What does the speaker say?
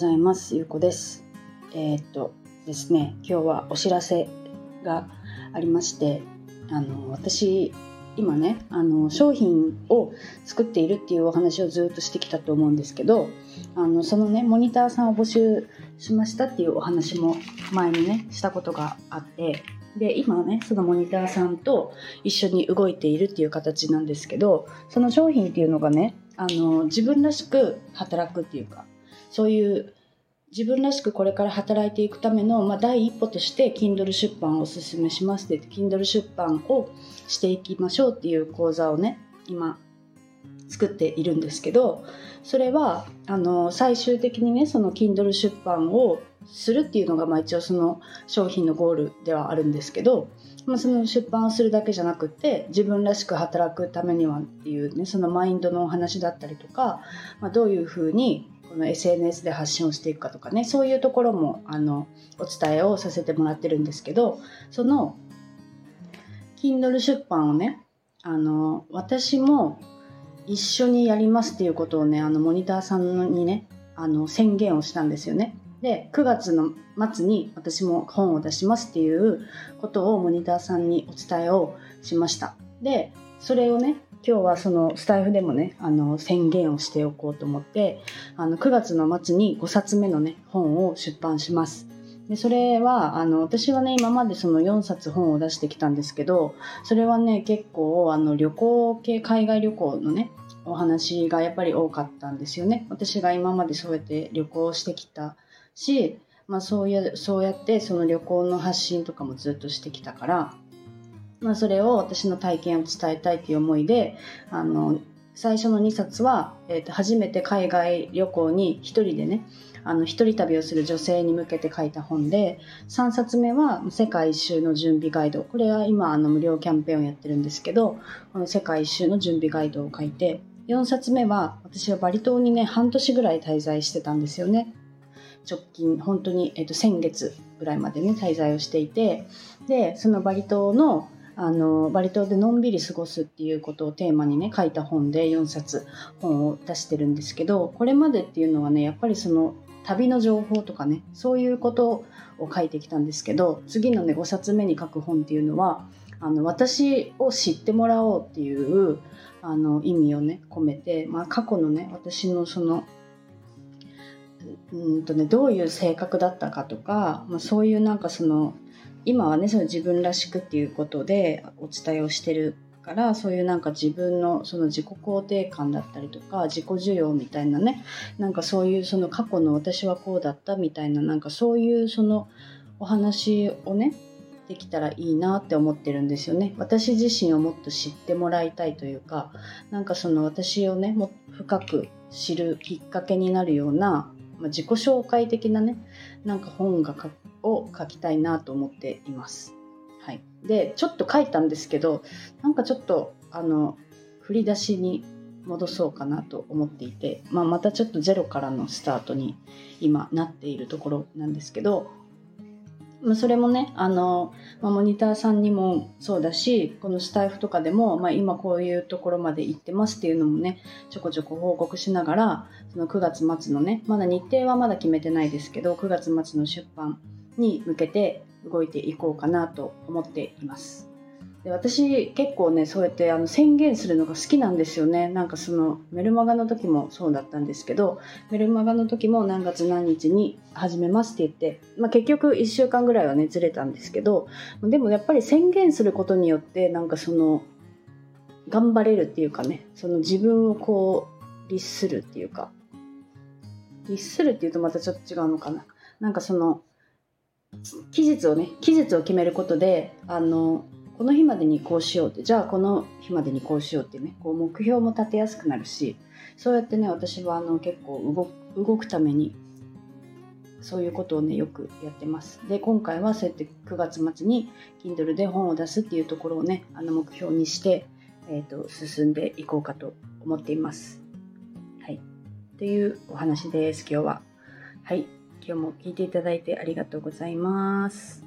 ざいます。ゆうこです。えー、っとですね、今日はお知らせがありまして、あの私今ねあの商品を作っているっていうお話をずっとしてきたと思うんですけどあのそのねモニターさんを募集しましたっていうお話も前にねしたことがあってで今ねそのモニターさんと一緒に動いているっていう形なんですけどその商品っていうのがねあの自分らしく働くっていうかそういう自分らしくこれから働いていくための、まあ、第一歩として Kindle 出版をおすすめしますって Kindle 出版をしていきましょうっていう講座をね今作っているんですけどそれはあの最終的にねその Kindle 出版をするっていうのが、まあ、一応その商品のゴールではあるんですけど、まあ、その出版をするだけじゃなくて自分らしく働くためにはっていうねそのマインドのお話だったりとか、まあ、どういうふうにこの SNS で発信をしていくかとかねそういうところもあのお伝えをさせてもらってるんですけどその Kindle 出版をねあの私も一緒にやりますっていうことをねあのモニターさんにねあの宣言をしたんですよね。で9月の末に私も本を出しますっていうことをモニターさんにお伝えをしました。でそれをね今日はそのスタイフでもねあの宣言をしておこうと思ってあの9月の末に5冊目のね本を出版します。でそれはあの私はね今までその4冊本を出してきたんですけどそれはね結構あの旅行系海外旅行のねお話がやっぱり多かったんですよね。私が今までそうやって旅行してきたし、まあ、そうやそうやってその旅行の発信とかもずっとしてきたからまあ、それを私の体験を伝えたいという思いであの最初の2冊は、えー、と初めて海外旅行に1人でねあの一人旅をする女性に向けて書いた本で3冊目は世界一周の準備ガイド。これは今あの無料キャンペーンをやってるんですけどこの世界一周の準備ガイドを書いて4冊目は私はバリ島にね半年ぐらい滞在してたんですよね。直近本当に、えー、と先月ぐらいまでね滞在をしていてでそのバリ島のあのバリ島でのんびり過ごすっていうことをテーマにね書いた本で4冊本を出してるんですけどこれまでっていうのはねやっぱりその旅の情報とかねそういうことを書いてきたんですけど次のね5冊目に書く本っていうのはあの私を知ってもらおうっていうあの意味をね込めて、まあ、過去のね私のそのうんとねどういう性格だったかとか、まあ、そういうなんかその今はねその自分らしくっていうことでお伝えをしてるからそういうなんか自分のその自己肯定感だったりとか自己需要みたいなねなんかそういうその過去の私はこうだったみたいななんかそういうそのお話をねできたらいいなって思ってるんですよね。私自身をもっと知ってもらいたいというかなんかその私をねもっと深く知るきっかけになるような、まあ、自己紹介的なねなんか本が書を書きたいなと思っています。はい、でちょっと書いたんですけどなんかちょっとあの振り出しに戻そうかなと思っていて、まあ、またちょっとゼロからのスタートに今なっているところなんですけど、まあ、それもねあの、まあ、モニターさんにもそうだしこのスタイフとかでも、まあ、今こういうところまで行ってますっていうのもねちょこちょこ報告しながらその9月末のねまだ日程はまだ決めてないですけど9月末の出版に向けて動いていこうかなと思っています。で私結構ねそうやってあの宣言するのが好きなんですよね。なんかそのメルマガの時もそうだったんですけどメルマガの時も何月何日に始めますって言って、まあ、結局1週間ぐらいはねずれたんですけどでもやっぱり宣言することによってなんかその頑張れるっていうかねその自分をこう律するっていうか。律するっていうとまたちょっと違うのかな。なんかその期日をね期日を決めることであのこの日までにこうしようってじゃあこの日までにこうしようってねこう目標も立てやすくなるしそうやってね私はあの結構動くためにそういうことをねよくやってます。で今回はそうやって9月末に Kindle で本を出すっていうところをねあの目標にして、えー、と進んでいこうかと思っています。はい。というお話です今日は。はい。今日も聞いていただいてありがとうございます。